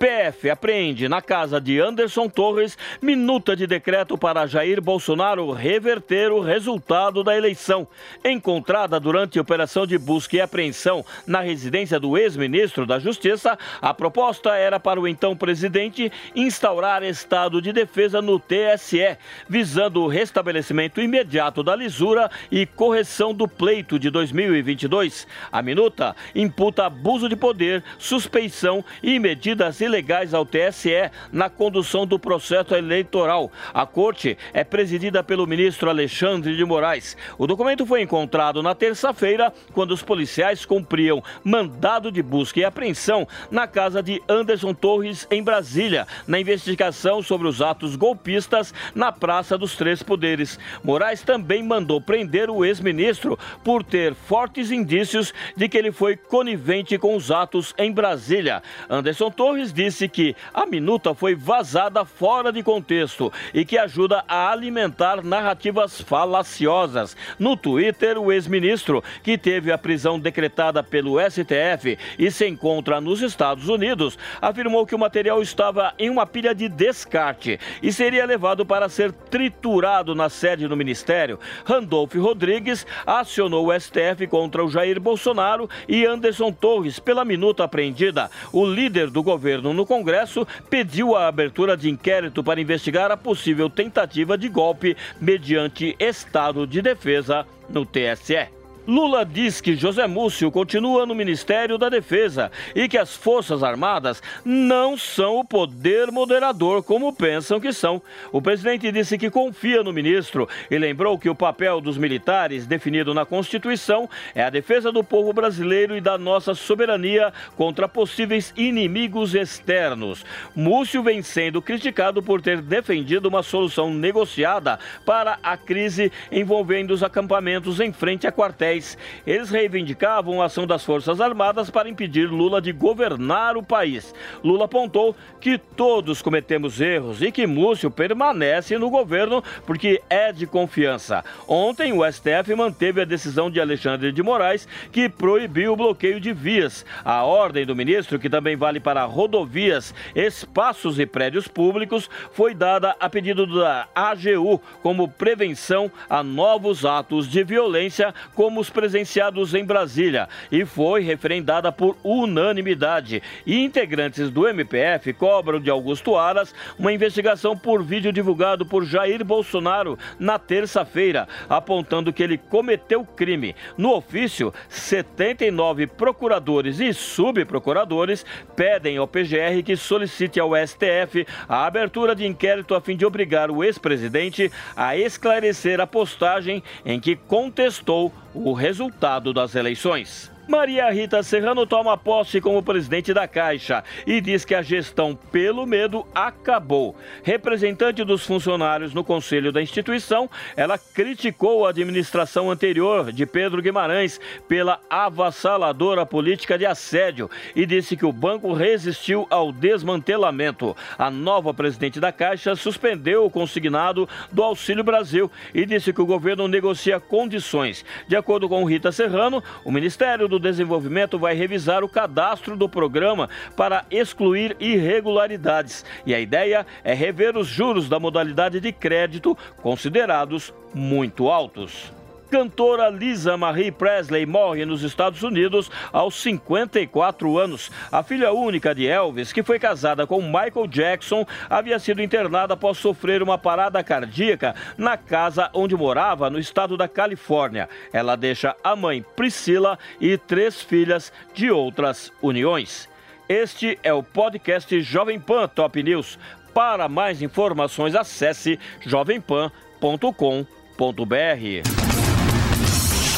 PF apreende na casa de Anderson Torres minuta de decreto para Jair Bolsonaro reverter o resultado da eleição. Encontrada durante operação de busca e apreensão na residência do ex-ministro da Justiça, a proposta era para o então presidente instaurar estado de defesa no TSE, visando o restabelecimento imediato da lisura e correção do pleito de 2022. A minuta imputa abuso de poder, suspeição e medidas ilegais ao TSE na condução do processo eleitoral. A corte é presidida pelo ministro Alexandre de Moraes. O documento foi encontrado na terça-feira, quando os policiais cumpriam mandado de busca e apreensão na casa de Anderson Torres, em Brasília, na investigação sobre os atos golpistas na Praça dos Três Poderes. Moraes também mandou prender o ex-ministro por ter fortes indícios de que ele foi conivente com os atos em Brasília. Anderson Torres disse que a minuta foi vazada fora de contexto e que ajuda a alimentar narrativas falaciosas. No Twitter, o ex-ministro, que teve a prisão decretada pelo STF e se encontra nos Estados Unidos, afirmou que o material estava em uma pilha de descarte e seria levado para ser triturado na sede do ministério. Randolph Rodrigues acionou o STF contra o Jair Bolsonaro e Anderson Torres pela minuta apreendida. O líder do governo no Congresso pediu a abertura de inquérito para investigar a possível tentativa de golpe mediante estado de defesa no TSE. Lula diz que José Múcio continua no Ministério da Defesa e que as Forças Armadas não são o poder moderador como pensam que são. O presidente disse que confia no ministro e lembrou que o papel dos militares, definido na Constituição, é a defesa do povo brasileiro e da nossa soberania contra possíveis inimigos externos. Múcio vem sendo criticado por ter defendido uma solução negociada para a crise envolvendo os acampamentos em frente a quartéis eles reivindicavam a ação das Forças Armadas para impedir Lula de governar o país. Lula apontou que todos cometemos erros e que Múcio permanece no governo porque é de confiança. Ontem, o STF manteve a decisão de Alexandre de Moraes que proibiu o bloqueio de vias. A ordem do ministro, que também vale para rodovias, espaços e prédios públicos, foi dada a pedido da AGU como prevenção a novos atos de violência, como os presenciados em Brasília e foi referendada por unanimidade. E integrantes do MPF cobram de Augusto Aras uma investigação por vídeo divulgado por Jair Bolsonaro na terça-feira, apontando que ele cometeu crime. No ofício, 79 procuradores e subprocuradores pedem ao PGR que solicite ao STF a abertura de inquérito a fim de obrigar o ex-presidente a esclarecer a postagem em que contestou o resultado das eleições. Maria Rita Serrano toma posse como presidente da Caixa e diz que a gestão pelo medo acabou. Representante dos funcionários no conselho da instituição, ela criticou a administração anterior de Pedro Guimarães pela avassaladora política de assédio e disse que o banco resistiu ao desmantelamento. A nova presidente da Caixa suspendeu o consignado do Auxílio Brasil e disse que o governo negocia condições. De acordo com Rita Serrano, o Ministério do Desenvolvimento vai revisar o cadastro do programa para excluir irregularidades. E a ideia é rever os juros da modalidade de crédito, considerados muito altos. Cantora Lisa Marie Presley morre nos Estados Unidos aos 54 anos. A filha única de Elvis, que foi casada com Michael Jackson, havia sido internada após sofrer uma parada cardíaca na casa onde morava, no estado da Califórnia. Ela deixa a mãe Priscila e três filhas de outras uniões. Este é o podcast Jovem Pan Top News. Para mais informações, acesse jovempan.com.br.